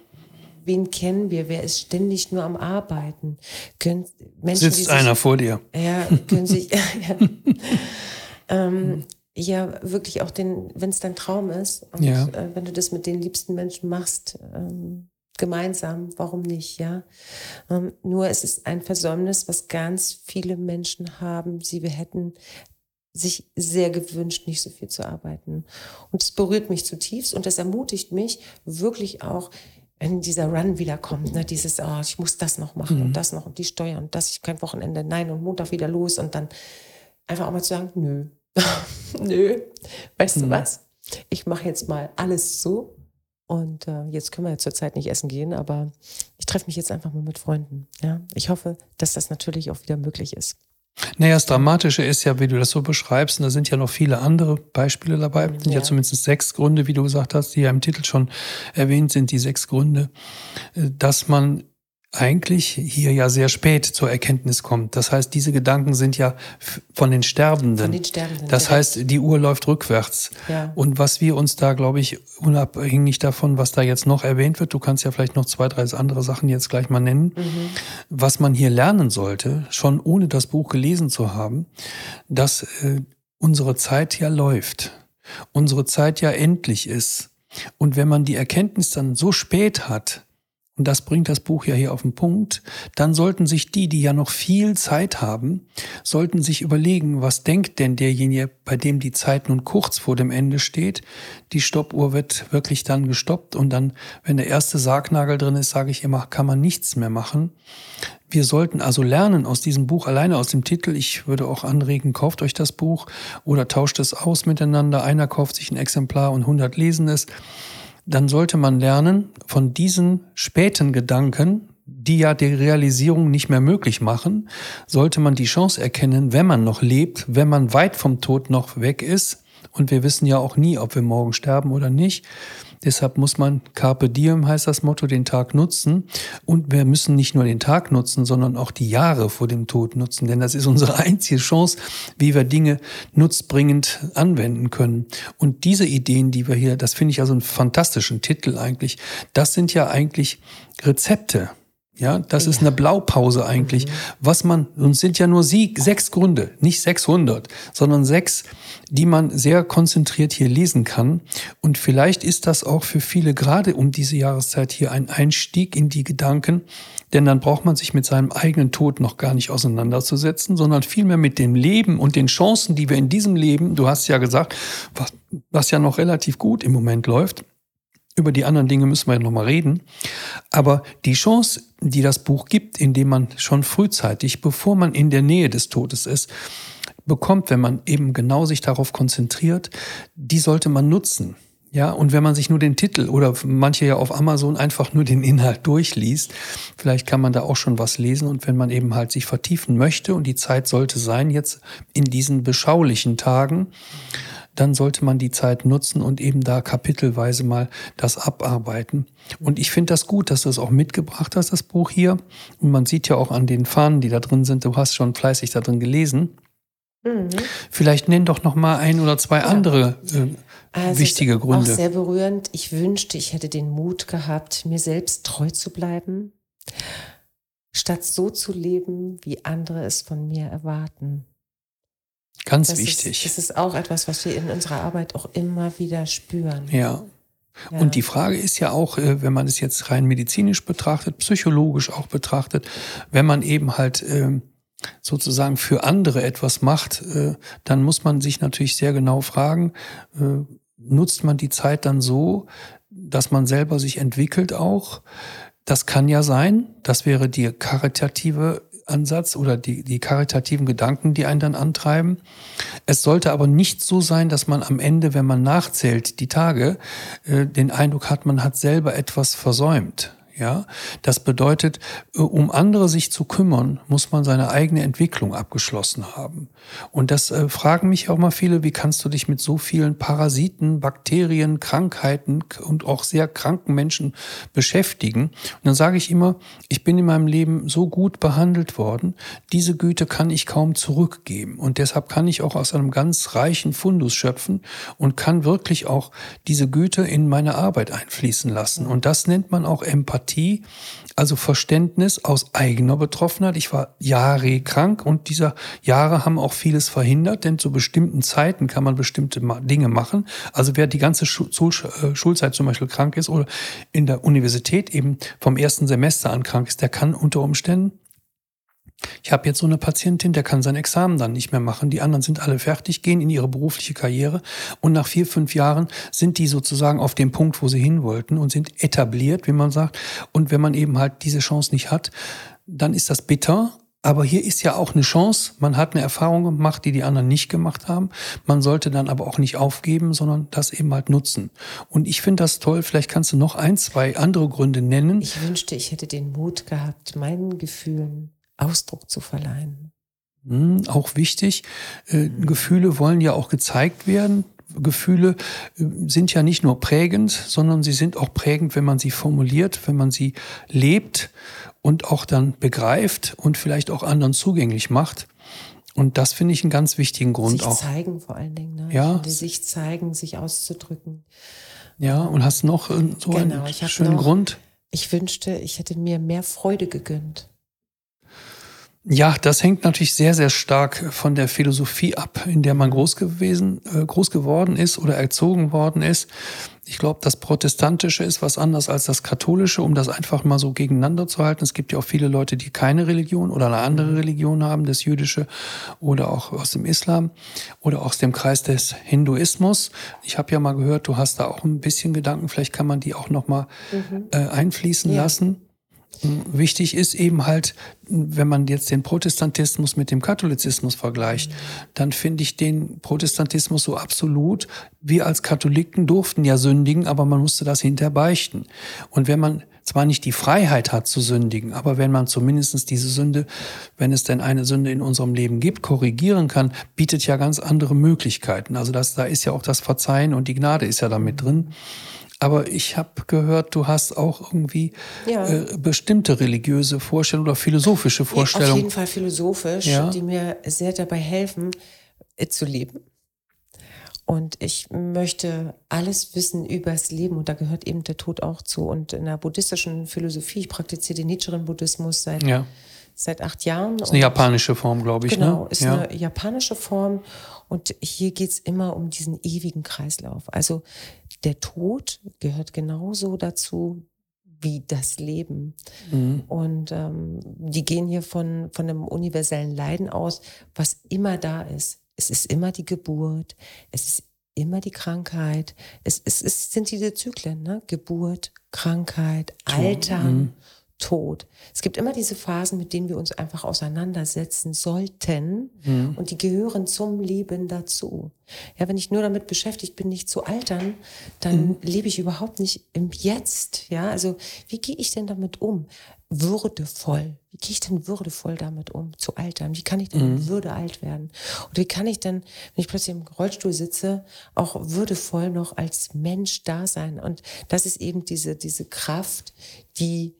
wen kennen wir? Wer ist ständig nur am Arbeiten? Können Menschen, Sitzt sich, einer vor dir. Ja, können sich, ja, ähm, ja, wirklich auch den, wenn es dein Traum ist und ja. äh, wenn du das mit den liebsten Menschen machst, ähm, gemeinsam, warum nicht, ja? Ähm, nur es ist ein Versäumnis, was ganz viele Menschen haben. Sie wir hätten sich sehr gewünscht, nicht so viel zu arbeiten. Und es berührt mich zutiefst und das ermutigt mich wirklich auch wenn dieser Run wieder kommt, ne, dieses, oh, ich muss das noch machen mhm. und das noch und die Steuer und das, ich kein Wochenende, nein und Montag wieder los und dann einfach auch mal zu sagen, nö, nö, weißt mhm. du was? Ich mache jetzt mal alles so und äh, jetzt können wir ja zurzeit nicht essen gehen, aber ich treffe mich jetzt einfach mal mit Freunden. Ja, ich hoffe, dass das natürlich auch wieder möglich ist. Naja, das Dramatische ist ja, wie du das so beschreibst, und da sind ja noch viele andere Beispiele dabei. Es sind ja. ja zumindest sechs Gründe, wie du gesagt hast, die ja im Titel schon erwähnt sind, die sechs Gründe, äh, dass man eigentlich hier ja sehr spät zur Erkenntnis kommt. Das heißt, diese Gedanken sind ja von den Sterbenden. Von den Sterbenden das direkt. heißt, die Uhr läuft rückwärts. Ja. Und was wir uns da, glaube ich, unabhängig davon, was da jetzt noch erwähnt wird, du kannst ja vielleicht noch zwei, drei andere Sachen jetzt gleich mal nennen, mhm. was man hier lernen sollte, schon ohne das Buch gelesen zu haben, dass äh, unsere Zeit ja läuft, unsere Zeit ja endlich ist. Und wenn man die Erkenntnis dann so spät hat, und das bringt das Buch ja hier auf den Punkt, dann sollten sich die, die ja noch viel Zeit haben, sollten sich überlegen, was denkt denn derjenige, bei dem die Zeit nun kurz vor dem Ende steht. Die Stoppuhr wird wirklich dann gestoppt und dann, wenn der erste Sargnagel drin ist, sage ich immer, kann man nichts mehr machen. Wir sollten also lernen aus diesem Buch, alleine aus dem Titel. Ich würde auch anregen, kauft euch das Buch oder tauscht es aus miteinander. Einer kauft sich ein Exemplar und 100 lesen es dann sollte man lernen, von diesen späten Gedanken, die ja die Realisierung nicht mehr möglich machen, sollte man die Chance erkennen, wenn man noch lebt, wenn man weit vom Tod noch weg ist, und wir wissen ja auch nie, ob wir morgen sterben oder nicht, Deshalb muss man Carpe Diem heißt das Motto, den Tag nutzen. Und wir müssen nicht nur den Tag nutzen, sondern auch die Jahre vor dem Tod nutzen. Denn das ist unsere einzige Chance, wie wir Dinge nutzbringend anwenden können. Und diese Ideen, die wir hier, das finde ich also einen fantastischen Titel eigentlich. Das sind ja eigentlich Rezepte ja, das ist eine Blaupause eigentlich. Mhm. Was man, uns sind ja nur sie, sechs Gründe, nicht 600, sondern sechs, die man sehr konzentriert hier lesen kann. Und vielleicht ist das auch für viele gerade um diese Jahreszeit hier ein Einstieg in die Gedanken, denn dann braucht man sich mit seinem eigenen Tod noch gar nicht auseinanderzusetzen, sondern vielmehr mit dem Leben und den Chancen, die wir in diesem Leben, du hast ja gesagt, was, was ja noch relativ gut im Moment läuft, über die anderen Dinge müssen wir ja nochmal reden. Aber die Chance, die das Buch gibt, indem man schon frühzeitig, bevor man in der Nähe des Todes ist, bekommt, wenn man eben genau sich darauf konzentriert, die sollte man nutzen. Ja, und wenn man sich nur den Titel oder manche ja auf Amazon einfach nur den Inhalt durchliest, vielleicht kann man da auch schon was lesen. Und wenn man eben halt sich vertiefen möchte und die Zeit sollte sein, jetzt in diesen beschaulichen Tagen, dann sollte man die Zeit nutzen und eben da kapitelweise mal das abarbeiten. Und ich finde das gut, dass du es auch mitgebracht hast, das Buch hier. Und man sieht ja auch an den Fahnen, die da drin sind, du hast schon fleißig da drin gelesen. Mhm. Vielleicht nenn doch noch mal ein oder zwei ja. andere äh, also wichtige Gründe. Auch sehr berührend. Ich wünschte, ich hätte den Mut gehabt, mir selbst treu zu bleiben, statt so zu leben, wie andere es von mir erwarten. Ganz das wichtig. Ist, das ist auch etwas, was wir in unserer Arbeit auch immer wieder spüren. Ja. ja. Und die Frage ist ja auch, äh, wenn man es jetzt rein medizinisch betrachtet, psychologisch auch betrachtet, wenn man eben halt ähm, sozusagen für andere etwas macht, äh, dann muss man sich natürlich sehr genau fragen, äh, nutzt man die Zeit dann so, dass man selber sich entwickelt auch? Das kann ja sein. Das wäre die karitative Ansatz oder die, die karitativen Gedanken, die einen dann antreiben. Es sollte aber nicht so sein, dass man am Ende, wenn man nachzählt, die Tage, äh, den Eindruck hat, man hat selber etwas versäumt. Ja, das bedeutet, äh, um andere sich zu kümmern, muss man seine eigene Entwicklung abgeschlossen haben. Und das äh, fragen mich auch mal viele, wie kannst du dich mit so vielen Parasiten, Bakterien, Krankheiten und auch sehr kranken Menschen beschäftigen? Und dann sage ich immer, ich bin in meinem Leben so gut behandelt worden, diese Güte kann ich kaum zurückgeben. Und deshalb kann ich auch aus einem ganz reichen Fundus schöpfen und kann wirklich auch diese Güte in meine Arbeit einfließen lassen. Und das nennt man auch Empathie. Empathie, also Verständnis aus eigener Betroffenheit. Ich war Jahre krank und diese Jahre haben auch vieles verhindert, denn zu bestimmten Zeiten kann man bestimmte Dinge machen. Also wer die ganze äh, Schulzeit zum Beispiel krank ist oder in der Universität eben vom ersten Semester an krank ist, der kann unter Umständen ich habe jetzt so eine Patientin, der kann sein Examen dann nicht mehr machen. Die anderen sind alle fertig, gehen in ihre berufliche Karriere und nach vier, fünf Jahren sind die sozusagen auf dem Punkt, wo sie hin wollten und sind etabliert, wie man sagt. Und wenn man eben halt diese Chance nicht hat, dann ist das bitter. Aber hier ist ja auch eine Chance. Man hat eine Erfahrung gemacht, die die anderen nicht gemacht haben. Man sollte dann aber auch nicht aufgeben, sondern das eben halt nutzen. Und ich finde das toll. Vielleicht kannst du noch ein, zwei andere Gründe nennen. Ich wünschte, ich hätte den Mut gehabt, meinen Gefühlen Ausdruck zu verleihen. Hm, auch wichtig. Äh, Gefühle wollen ja auch gezeigt werden. Gefühle äh, sind ja nicht nur prägend, sondern sie sind auch prägend, wenn man sie formuliert, wenn man sie lebt und auch dann begreift und vielleicht auch anderen zugänglich macht. Und das finde ich einen ganz wichtigen Grund sich auch. Sich zeigen vor allen Dingen. Ne? Ja. Sich zeigen, sich auszudrücken. Ja, und hast noch äh, so genau, einen schönen noch, Grund? Ich wünschte, ich hätte mir mehr Freude gegönnt. Ja, das hängt natürlich sehr, sehr stark von der Philosophie ab, in der man groß gewesen, äh, groß geworden ist oder erzogen worden ist. Ich glaube, das Protestantische ist was anderes als das Katholische, um das einfach mal so gegeneinander zu halten. Es gibt ja auch viele Leute, die keine Religion oder eine andere Religion haben, das Jüdische oder auch aus dem Islam oder aus dem Kreis des Hinduismus. Ich habe ja mal gehört, du hast da auch ein bisschen Gedanken, vielleicht kann man die auch noch mal mhm. äh, einfließen ja. lassen. Wichtig ist eben halt, wenn man jetzt den Protestantismus mit dem Katholizismus vergleicht, dann finde ich den Protestantismus so absolut. Wir als Katholiken durften ja sündigen, aber man musste das hinterher beichten. Und wenn man zwar nicht die Freiheit hat zu sündigen, aber wenn man zumindest diese Sünde, wenn es denn eine Sünde in unserem Leben gibt, korrigieren kann, bietet ja ganz andere Möglichkeiten. Also das, da ist ja auch das Verzeihen und die Gnade ist ja damit drin. Aber ich habe gehört, du hast auch irgendwie ja. äh, bestimmte religiöse Vorstellungen oder philosophische Vorstellungen. Auf jeden Fall philosophisch, ja. die mir sehr dabei helfen, äh, zu leben. Und ich möchte alles wissen übers Leben und da gehört eben der Tod auch zu. Und in der buddhistischen Philosophie, ich praktiziere den Nietzschean-Buddhismus seit, ja. Seit acht Jahren. Das ist eine japanische Form, glaube ich. Genau, ne? ist ja. eine japanische Form. Und hier geht's immer um diesen ewigen Kreislauf. Also der Tod gehört genauso dazu wie das Leben. Mhm. Und ähm, die gehen hier von, von einem universellen Leiden aus, was immer da ist. Es ist immer die Geburt, es ist immer die Krankheit, es, es, es sind diese Zyklen, ne? Geburt, Krankheit, Alter. Mhm. Tod. Es gibt immer diese Phasen, mit denen wir uns einfach auseinandersetzen sollten mhm. und die gehören zum Leben dazu. Ja, wenn ich nur damit beschäftigt bin, nicht zu altern, dann mhm. lebe ich überhaupt nicht im Jetzt. Ja, also wie gehe ich denn damit um? Würdevoll. Wie gehe ich denn würdevoll damit um, zu altern? Wie kann ich denn mhm. Würde alt werden? Und wie kann ich denn, wenn ich plötzlich im Rollstuhl sitze, auch würdevoll noch als Mensch da sein? Und das ist eben diese, diese Kraft, die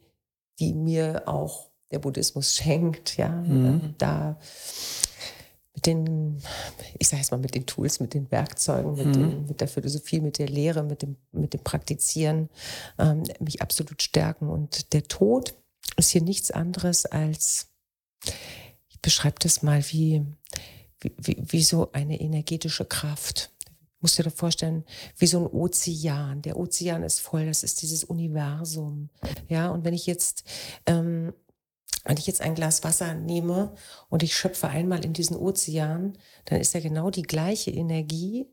die mir auch der Buddhismus schenkt, ja, mhm. da mit den, ich sage jetzt mal mit den Tools, mit den Werkzeugen, mit, mhm. den, mit der Philosophie, mit der Lehre, mit dem, mit dem Praktizieren, ähm, mich absolut stärken. Und der Tod ist hier nichts anderes als, ich beschreibe das mal wie, wie, wie so eine energetische Kraft musst dir da vorstellen, wie so ein Ozean. Der Ozean ist voll, das ist dieses Universum. Ja, und wenn ich jetzt, ähm, wenn ich jetzt ein Glas Wasser nehme und ich schöpfe einmal in diesen Ozean, dann ist ja genau die gleiche Energie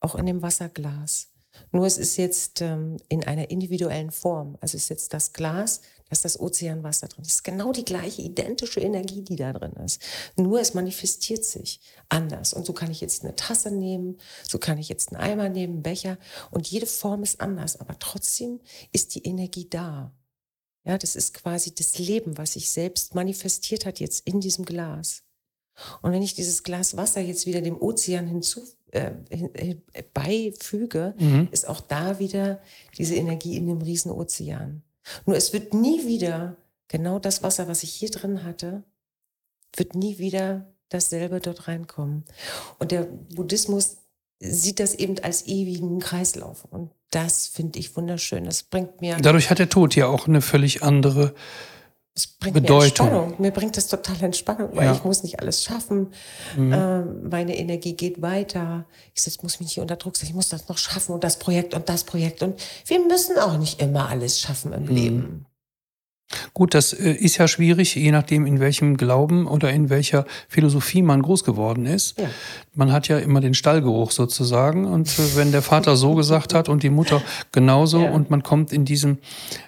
auch in dem Wasserglas. Nur es ist jetzt ähm, in einer individuellen Form. Also ist jetzt das Glas, da ist das Ozeanwasser drin. Das ist genau die gleiche, identische Energie, die da drin ist. Nur es manifestiert sich anders. Und so kann ich jetzt eine Tasse nehmen, so kann ich jetzt einen Eimer nehmen, einen Becher. Und jede Form ist anders. Aber trotzdem ist die Energie da. Ja, das ist quasi das Leben, was sich selbst manifestiert hat jetzt in diesem Glas. Und wenn ich dieses Glas Wasser jetzt wieder dem Ozean hinzu äh, beifüge, mhm. ist auch da wieder diese Energie in dem Riesenozean. Nur es wird nie wieder genau das Wasser, was ich hier drin hatte, wird nie wieder dasselbe dort reinkommen. Und der Buddhismus sieht das eben als ewigen Kreislauf. Und das finde ich wunderschön. Das bringt mir. Dadurch hat der Tod ja auch eine völlig andere es bringt Bedeutung. Mir Entspannung. Mir bringt das total Entspannung, weil ja. ich muss nicht alles schaffen. Mhm. Ähm, meine Energie geht weiter. Ich sag, muss mich nicht unter Druck setzen. Ich muss das noch schaffen und das Projekt und das Projekt. Und wir müssen auch nicht immer alles schaffen im mhm. Leben. Gut, das äh, ist ja schwierig, je nachdem, in welchem Glauben oder in welcher Philosophie man groß geworden ist. Ja. Man hat ja immer den Stallgeruch sozusagen. Und äh, wenn der Vater so gesagt hat und die Mutter genauso ja. und man kommt in diesem,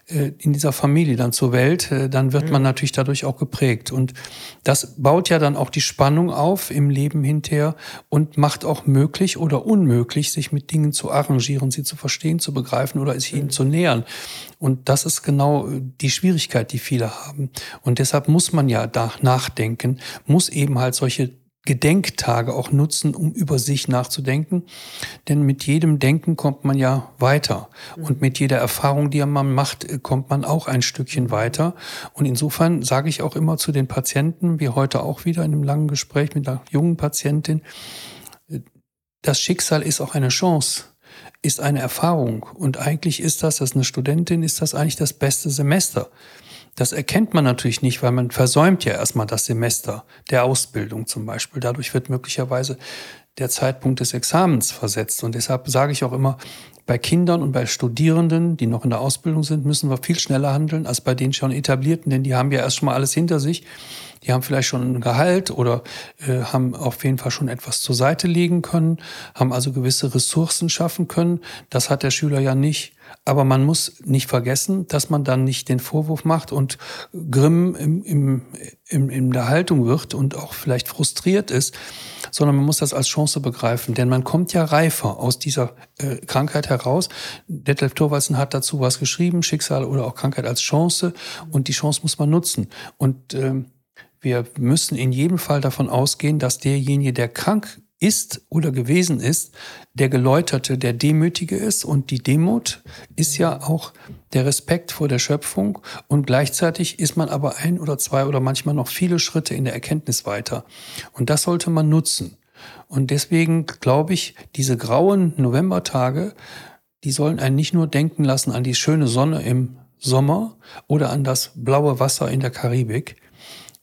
äh, in dieser Familie dann zur Welt, dann wird mhm. man natürlich dadurch auch geprägt. Und das baut ja dann auch die Spannung auf im Leben hinterher und macht auch möglich oder unmöglich, sich mit Dingen zu arrangieren, sie zu verstehen, zu begreifen oder sich ihnen mhm. zu nähern. Und das ist genau die Schwierigkeit Schwierigkeit, die viele haben. Und deshalb muss man ja da nachdenken, muss eben halt solche Gedenktage auch nutzen, um über sich nachzudenken. Denn mit jedem Denken kommt man ja weiter. Und mit jeder Erfahrung, die man macht, kommt man auch ein Stückchen weiter. Und insofern sage ich auch immer zu den Patienten, wie heute auch wieder in einem langen Gespräch mit einer jungen Patientin, das Schicksal ist auch eine Chance ist eine Erfahrung. Und eigentlich ist das, als eine Studentin, ist das eigentlich das beste Semester. Das erkennt man natürlich nicht, weil man versäumt ja erstmal das Semester der Ausbildung zum Beispiel. Dadurch wird möglicherweise der Zeitpunkt des Examens versetzt. Und deshalb sage ich auch immer, bei Kindern und bei Studierenden, die noch in der Ausbildung sind, müssen wir viel schneller handeln als bei den schon etablierten, denn die haben ja erst schon mal alles hinter sich. Die haben vielleicht schon ein Gehalt oder äh, haben auf jeden Fall schon etwas zur Seite legen können, haben also gewisse Ressourcen schaffen können. Das hat der Schüler ja nicht. Aber man muss nicht vergessen, dass man dann nicht den Vorwurf macht und grimm im, im, im, in der Haltung wird und auch vielleicht frustriert ist, sondern man muss das als Chance begreifen. Denn man kommt ja reifer aus dieser äh, Krankheit heraus. Detlef Thorwaldsen hat dazu was geschrieben, Schicksal oder auch Krankheit als Chance. Und die Chance muss man nutzen. Und ähm, wir müssen in jedem Fall davon ausgehen, dass derjenige, der krank ist oder gewesen ist, der Geläuterte, der Demütige ist. Und die Demut ist ja auch der Respekt vor der Schöpfung. Und gleichzeitig ist man aber ein oder zwei oder manchmal noch viele Schritte in der Erkenntnis weiter. Und das sollte man nutzen. Und deswegen glaube ich, diese grauen Novembertage, die sollen einen nicht nur denken lassen an die schöne Sonne im Sommer oder an das blaue Wasser in der Karibik,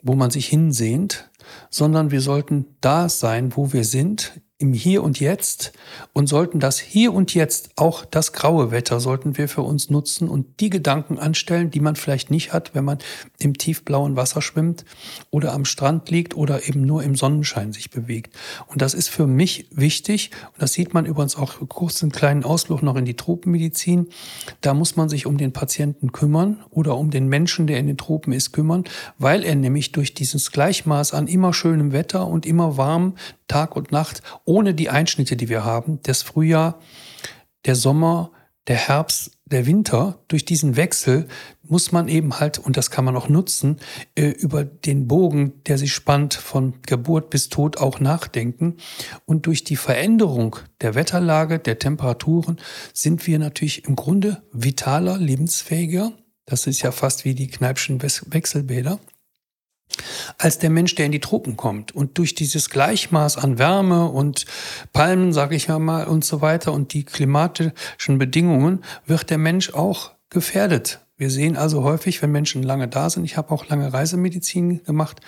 wo man sich hinsehnt, sondern wir sollten da sein, wo wir sind, im Hier und Jetzt und sollten das Hier und Jetzt, auch das graue Wetter, sollten wir für uns nutzen und die Gedanken anstellen, die man vielleicht nicht hat, wenn man im tiefblauen Wasser schwimmt oder am Strand liegt oder eben nur im Sonnenschein sich bewegt. Und das ist für mich wichtig und das sieht man übrigens auch kurz einen kleinen Ausflug noch in die Tropenmedizin. Da muss man sich um den Patienten kümmern oder um den Menschen, der in den Tropen ist, kümmern, weil er nämlich durch dieses Gleichmaß an immer schönem Wetter und immer warm Tag und Nacht, ohne die Einschnitte, die wir haben, das Frühjahr, der Sommer, der Herbst, der Winter, durch diesen Wechsel muss man eben halt, und das kann man auch nutzen, äh, über den Bogen, der sich spannt von Geburt bis Tod auch nachdenken. Und durch die Veränderung der Wetterlage, der Temperaturen sind wir natürlich im Grunde vitaler, lebensfähiger. Das ist ja fast wie die Kneipschen Wechselbäder als der Mensch, der in die Tropen kommt. Und durch dieses Gleichmaß an Wärme und Palmen, sage ich mal, und so weiter und die klimatischen Bedingungen wird der Mensch auch gefährdet wir sehen also häufig, wenn Menschen lange da sind, ich habe auch lange Reisemedizin gemacht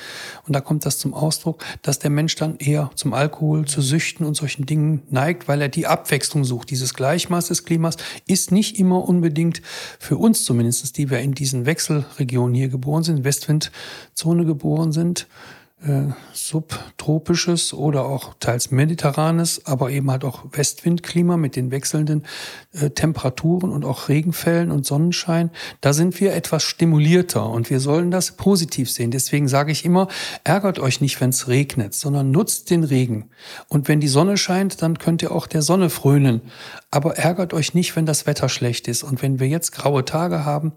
und da kommt das zum Ausdruck, dass der Mensch dann eher zum Alkohol, zu Süchten und solchen Dingen neigt, weil er die Abwechslung sucht. Dieses Gleichmaß des Klimas ist nicht immer unbedingt für uns zumindest, die wir in diesen Wechselregionen hier geboren sind, Westwindzone geboren sind, äh, subtropisches oder auch teils mediterranes, aber eben halt auch Westwindklima mit den wechselnden äh, Temperaturen und auch Regenfällen und Sonnenschein, da sind wir etwas stimulierter und wir sollen das positiv sehen. Deswegen sage ich immer, ärgert euch nicht, wenn es regnet, sondern nutzt den Regen. Und wenn die Sonne scheint, dann könnt ihr auch der Sonne frönen. Aber ärgert euch nicht, wenn das Wetter schlecht ist. Und wenn wir jetzt graue Tage haben,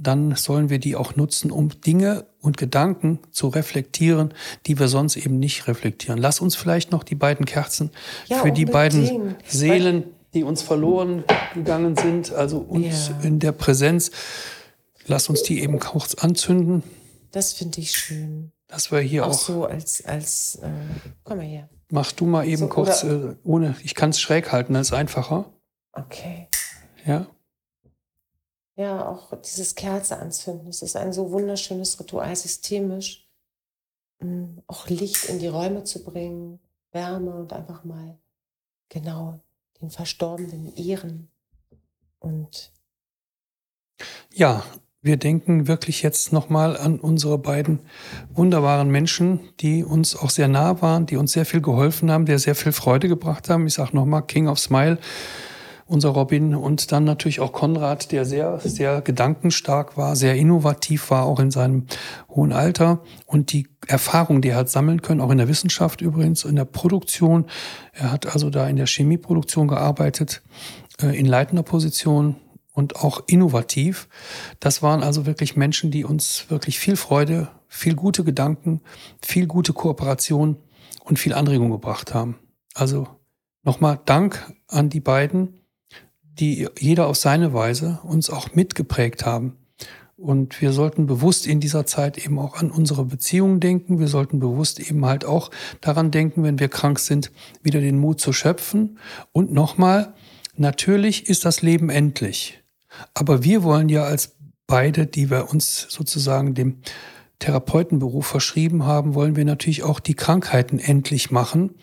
dann sollen wir die auch nutzen, um Dinge und Gedanken zu reflektieren, die wir sonst eben nicht reflektieren. Lass uns vielleicht noch die beiden Kerzen ja, für die beiden Seelen, die uns verloren gegangen sind, also uns ja. in der Präsenz, lass uns die eben kurz anzünden. Das finde ich schön. Das war hier auch, auch so als als äh, komm mal her. Mach du mal eben so, kurz äh, ohne. Ich kann es schräg halten, als einfacher. Okay. Ja. Ja, auch dieses Kerze anzünden. Es ist ein so wunderschönes Ritual, systemisch. Mm, auch Licht in die Räume zu bringen, Wärme und einfach mal genau den Verstorbenen ehren. Und ja, wir denken wirklich jetzt nochmal an unsere beiden wunderbaren Menschen, die uns auch sehr nah waren, die uns sehr viel geholfen haben, die sehr viel Freude gebracht haben. Ich sage nochmal, King of Smile, unser Robin und dann natürlich auch Konrad, der sehr, sehr gedankenstark war, sehr innovativ war, auch in seinem hohen Alter und die Erfahrung, die er hat sammeln können, auch in der Wissenschaft übrigens, in der Produktion. Er hat also da in der Chemieproduktion gearbeitet, äh, in leitender Position, und auch innovativ. Das waren also wirklich Menschen, die uns wirklich viel Freude, viel gute Gedanken, viel gute Kooperation und viel Anregung gebracht haben. Also nochmal Dank an die beiden, die jeder auf seine Weise uns auch mitgeprägt haben. Und wir sollten bewusst in dieser Zeit eben auch an unsere Beziehungen denken. Wir sollten bewusst eben halt auch daran denken, wenn wir krank sind, wieder den Mut zu schöpfen. Und nochmal, natürlich ist das Leben endlich. Aber wir wollen ja als beide, die wir uns sozusagen dem Therapeutenberuf verschrieben haben, wollen wir natürlich auch die Krankheiten endlich machen.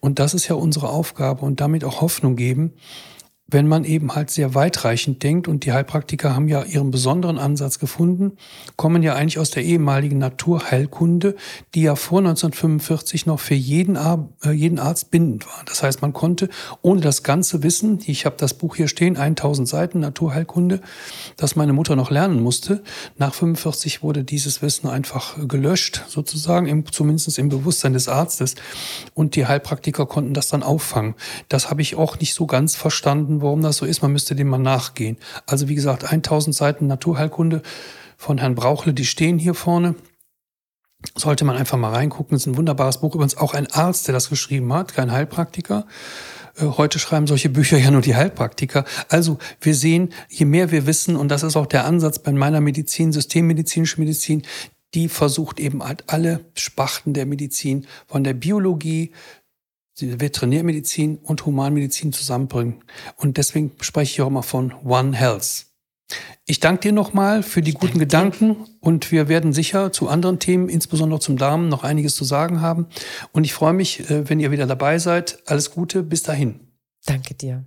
Und das ist ja unsere Aufgabe und damit auch Hoffnung geben wenn man eben halt sehr weitreichend denkt, und die Heilpraktiker haben ja ihren besonderen Ansatz gefunden, kommen ja eigentlich aus der ehemaligen Naturheilkunde, die ja vor 1945 noch für jeden, Ar äh, jeden Arzt bindend war. Das heißt, man konnte ohne das ganze Wissen, ich habe das Buch hier stehen, 1000 Seiten Naturheilkunde, das meine Mutter noch lernen musste, nach 45 wurde dieses Wissen einfach gelöscht, sozusagen, im, zumindest im Bewusstsein des Arztes. Und die Heilpraktiker konnten das dann auffangen. Das habe ich auch nicht so ganz verstanden verstanden, warum das so ist. Man müsste dem mal nachgehen. Also wie gesagt, 1000 Seiten Naturheilkunde von Herrn Brauchle, die stehen hier vorne. Sollte man einfach mal reingucken. Das ist ein wunderbares Buch. Übrigens auch ein Arzt, der das geschrieben hat, kein Heilpraktiker. Äh, heute schreiben solche Bücher ja nur die Heilpraktiker. Also wir sehen, je mehr wir wissen, und das ist auch der Ansatz bei meiner Medizin, systemmedizinische Medizin, die versucht eben halt alle Sparten der Medizin, von der Biologie Veterinärmedizin und Humanmedizin zusammenbringen. Und deswegen spreche ich auch immer von One Health. Ich danke dir nochmal für die ich guten Gedanken dir. und wir werden sicher zu anderen Themen, insbesondere zum Darm, noch einiges zu sagen haben. Und ich freue mich, äh, wenn ihr wieder dabei seid. Alles Gute, bis dahin. Danke dir.